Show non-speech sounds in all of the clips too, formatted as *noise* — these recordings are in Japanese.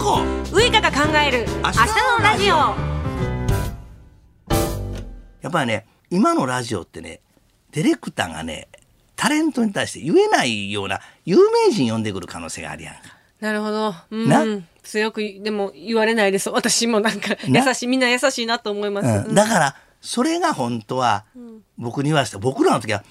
子ウイカが考える明日のラジオ。やっぱりね今のラジオってねディレクターがねタレントに対して言えないような有名人呼んでくる可能性があるやんか。なるほど、うん、な？強くでも言われないです。私もなんかな？優しいみんな優しいなと思います、うん、だからそれが本当は僕に言わせて僕らの時は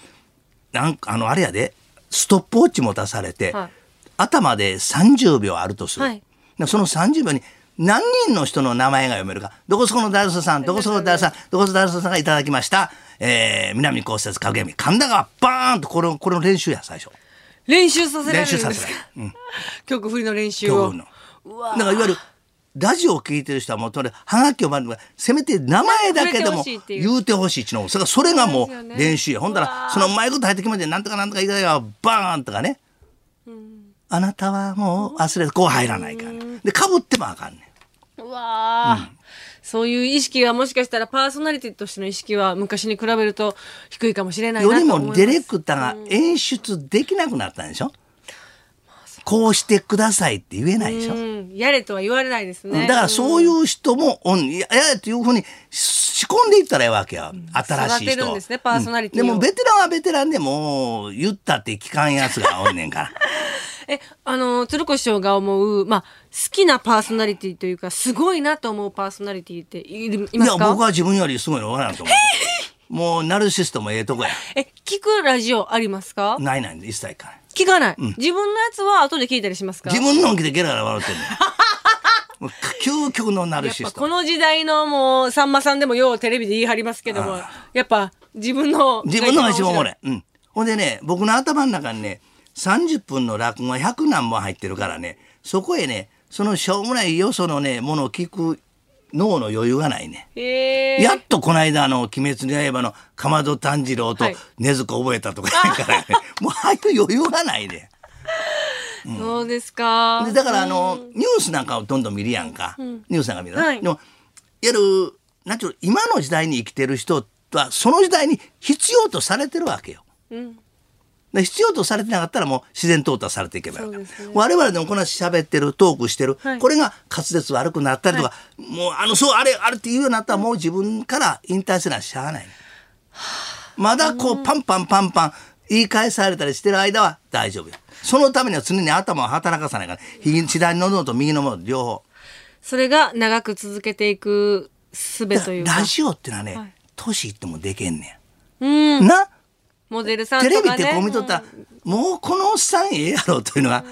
なんかあのあれやでストップウォッチも出されて、はい。頭で30秒あるとする、はい。でその30秒に何人の人の名前が読めるか。どこそこの誰そさんどこそこの誰そさんどこそこの誰そさんがいただきました、えー、南こうせつ影山神田川バーンとこれこれの練習や最初。練習させられ練習させるんですか？ない、うん、曲振りの練習を。今日の。だからいわゆるラジオを聞いてる人はもうとにかくはがきをばんせめて名前だけでも言うてほしいっちゅうの。それからそれがもう練習や。ほんだうらわそのうまいこと入ってきまでなんとかなんとかいただがバーンとかね、あなたはもう忘れてこう入らないから、ね、でかぶってもあかんねん。うわあ、そういう意識はもしかしたらパーソナリティとしての意識は昔に比べると低いかもしれないなよりと思います。もディレクターが演出できなくなったんでしょ、こうしてくださいって言えないでしょ、うん、やれとは言われないですね。だからそういう人も、おんいやいやっていうふうに仕込んでいったらええわけや、新しい人。育てるんですねパーソナリティを。うん。でもベテランはベテランでもう言ったって聞かんやつがおんねんから *laughs* えあの鶴子師匠が思う、まあ、好きなパーソナリティというかすごいなと思うパーソナリティっているいいやますか？僕は自分よりすごいの分からんと思う。もうナルシストもええとこやえ聞くラジオありますかないない一切かない。聞かない、自分のやつは後で聞いたりしますか？自分のんきでゲラゲラ笑ってんねん。もう究極のナルシストこの時代のもうさんまさんでもようテレビで言い張りますけどもやっぱ自分の自分のが一番おもろいい。うん。ほんでね、僕の頭の中にね、30分の落語が100何本入ってるからね、そこへね、そのしょうもないよそのね、ものを聞く脳の余裕がないね。やっとこの間あの、鬼滅の刃のかまど炭治郎とはい。禰豆子覚えたとか言うからね、*laughs* もうああいう余裕がないね。そうですか。でだからあの、ニュースなんかをどんどん見るやんか。ニュースなんか見るな、はい。でも、いわゆる、なんちゅうの今の時代に生きてる人は、その時代に必要とされてるわけよ。で必要とされてなかったらもう自然淘汰されていけばいいね。我々でもこんな喋ってるトークしてる、はい。これが滑舌悪くなったりとか、もうあのそうあれあれって言うようになったらもう自分から引退せなしゃあない、まだこうパンパンパンパン言い返されたりしてる間は大丈夫よ。そのためには常に頭を働かさないから左の喉と右の喉両方。それが長く続けていく術というか。ラジオってのはね、はい。年いってもできんねうんん。な？モデルさんテとかね。レビってこう見とったら、もうこのおっさんええやろというのが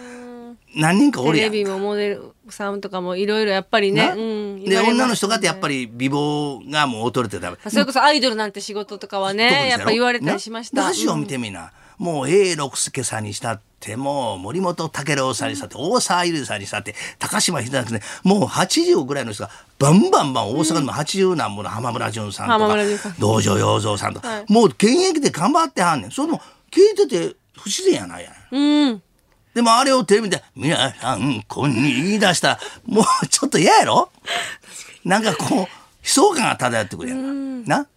何人かおるやん。テレビもモデルさんとかもいろいろやっぱりね、な？うん、で女の人がってやっぱり美貌がもう劣れてたそれこそアイドルなんて仕事とかはねやっぱ言われたりしました。なラジオ見てみな、もう永六輔さんにしたってもう森本武郎さんにしたって、大沢ゆりさんにしたって高島秀明ねもう80ぐらいの人がバンバンバン大阪でも80何本の浜村淳さんと浜か、道場洋三さんとか、はい。もう現役で頑張ってはんねん。それも聞いてて不自然やないやん。うん。ででもあれをテレビで「皆さんこんに」言い出したらもうちょっと嫌やろ？なんかこう悲壮感が漂ってくるやんか。な？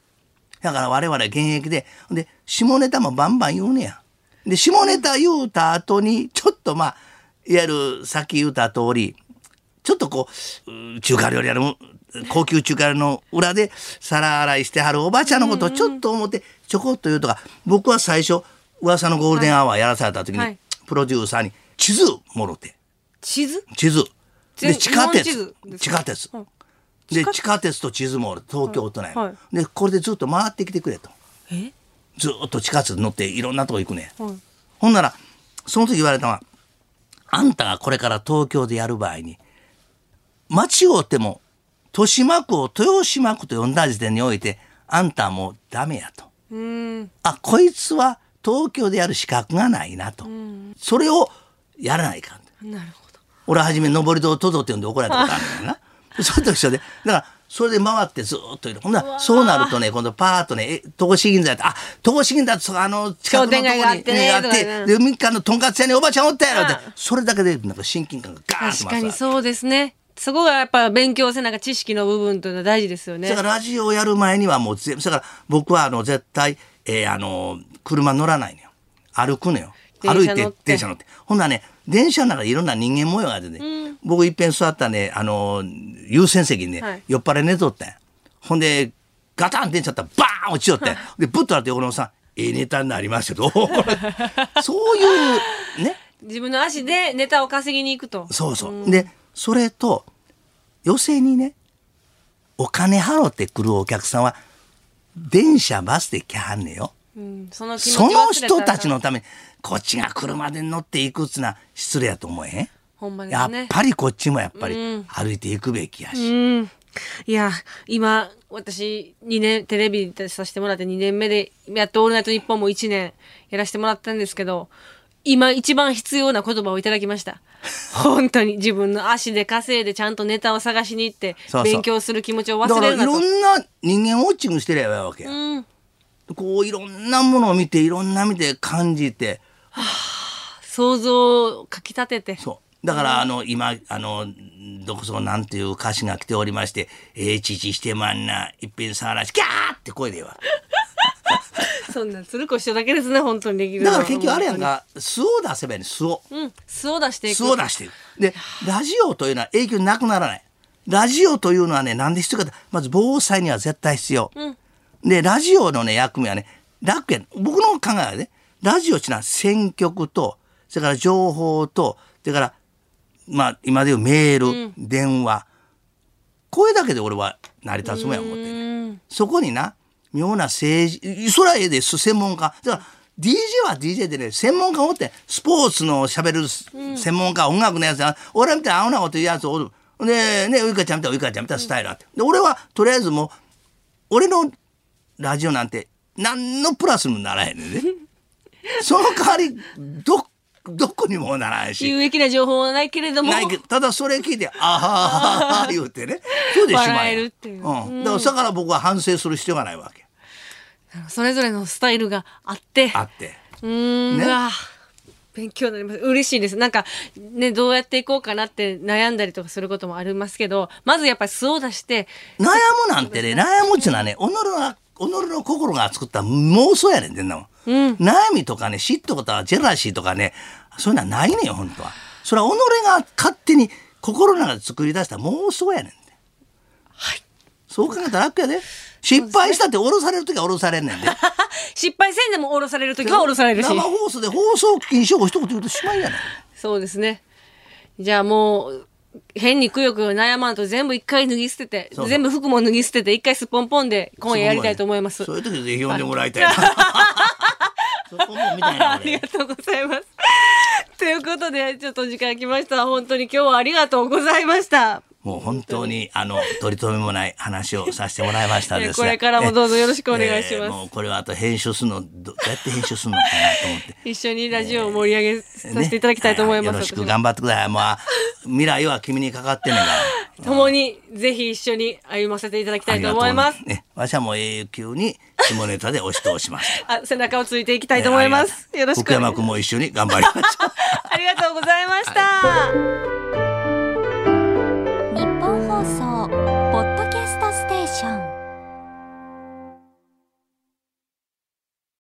だから我々現役でで下ネタもバンバン言うねやで下ネタ言うた後にちょっとまあいわゆるさっき言うた通りちょっとこうう中華料理屋の高級中華料理の裏で皿洗いしてはるおばちゃんのことをちょっと思ってちょこっと言うとか僕は最初噂のゴールデンアワーやらされた時に、はい。プロデューサーに地図もろて。地図？地図。でぜ地下鉄。地下鉄。はいで地下鉄。と地図も東京都内、はい。はでこれでずっと回ってきてくれと。え？ずっと地下鉄乗っていろんなとこ行くね、はい。ほんならその時言われたのはあんたがこれから東京でやる場合に間違うても豊島区を豊島区と呼んだ時点においてあんたはもうダメやと。うん。あこいつは東京でやる資格がないなと、それをやらないかん。なるほど。俺は初め上り戸をトドって呼んで怒られたことあるんだよな。*laughs* それと一緒でだからそれで回ってずーっといる。ほんならそうなるとね今度パーッとねえ戸越銀座やったあ戸越銀座ってあの近くのとこにてね。あってねで3日のとんかつ屋におばちゃんおったやろってあそれだけでなんか親近感がガーンと確かにそうですね。そこがやっぱ勉強せなんか知識の部分というのは大事ですよね。だからラジオをやる前にはもう全部だから僕はあの絶対、えーあの車乗らないのよ。歩くのよ。歩いて電車乗って電車乗って。ほんならね電車の中でいろんな人間模様があってね、僕いっぺん座ったねあの優先席にね、はい。酔っ払い寝とったん。やほんでガタンってんちゃったらバーン落ちよって *laughs* でブッとなって横のおっさん「ええネタになりましたよ」*laughs* そういうね。自分の足でネタを稼ぎに行くと。そうそう。で、それと、寄席にね、お金払って来るお客さんは、電車、バスで来はんねんよ。うんそのその人たちのために、こっちが車で乗っていくっつうのは失礼やと思えへん？ほんまでやっすね。ぱりこっちもやっぱり歩いていくべきやし。うん。いや、今、私、2年、テレビでさせてもらって2年目で、やっとオールナイトニッポンも1年やらせてもらったんですけど、今一番必要な言葉をいただきました。本当に自分の足で稼いでちゃんとネタを探しに行って、そうそう勉強する気持ちを忘れるなと。ろんな人間ウォッチングしてりゃいいわけや。うん。こういろんなものを見て、いろんな見て感じて、想像をかきたてて。そう。だから、あの、今、あの、どこそこなんていう歌詞が来ておりまして、ええ父してまんな、いっぺんさらし、キャーって声でええわ。*laughs* そんなん鶴子師匠だけですね、本当にできるだから結局あれやんか、素を出せばいいね、素を。うん。素を出していく。素を出していく。で、ラジオというのは影響なくならない。ラジオというのはね、なんで必要かって、まず防災には絶対必要。で、ラジオのね、役目はね、楽やん。僕の考えはね、ラジオっていうのは選曲と、それから情報と、それから、まあ、今でいうメール、電話。これだけで俺は成り立つもんや思ってんねんそこにな、妙な政治、そらええです、専門家。だから、DJ は DJ でね、専門家おって、スポーツの喋る専門家、音楽のやつは、俺みたいな青なこと言うやつおる。で、ね、ウイカちゃんみたいなウイカちゃんみたいなスタイルあって。で、俺は、とりあえずもう、俺のラジオなんて、何のプラスにもならへんねんね。*laughs* その代わり、ど、どこにもならんし。有益な情報はないけれども。ないけどただそれ聞いて「あはははは」*laughs* 言うてねそうでしま笑ええるっていううん、だからだから僕は反省する必要がないわけそれぞれのスタイルがあって。あってうーん、ね勉強になります。嬉しいです。なんか、ね、どうやっていこうかなって悩んだりとかすることもありますけど、まずやっぱり素を出して、悩むなんてね悩むっちゅうのはね己の己の心が作った妄想やねんてんなもん、悩みとかね嫉妬とかジェラシーとかねそういうのはないねんよ本当は。それは己が勝手に心の中で作り出した妄想やねん。てそう考えたら楽やで。失敗したって降ろされる時は降ろされんねんで。*laughs* 失敗せんでも降ろされるときは降ろされるし。生放送で放送禁止用語一言言うとしまいやねん。そうですね。じゃあもう、変にくよくよ悩まんと全部一回脱ぎ捨てて、全部服も脱ぎ捨てて、一回すっぽんぽんで今夜やりたいと思います。そういう時ぜひ呼んでもらいたいな。*laughs* そこもみたいなありがとうございます。ということで、ちょっと時間来ました。本当に今日はありがとうございました。もう本当にあの取り留めもない話をさせてもらいましたですがこれからもどうぞよろしくお願いしますえーもうこれはあと編集するのどどうやって編集するのかなと思って。*laughs* 一緒にラジオを盛り上げさせていただきたいと思います。ねよろしく頑張ってください。もう未来は君にかかってんねんから。共にぜひ一緒に歩ませていただきたいと思います。ね、わしはもう永久に下ネタで押し通します。*laughs* あ背中をついていきたいと思います。よろしく。福山君も一緒に頑張りましょう。*laughs* ありがとうございました。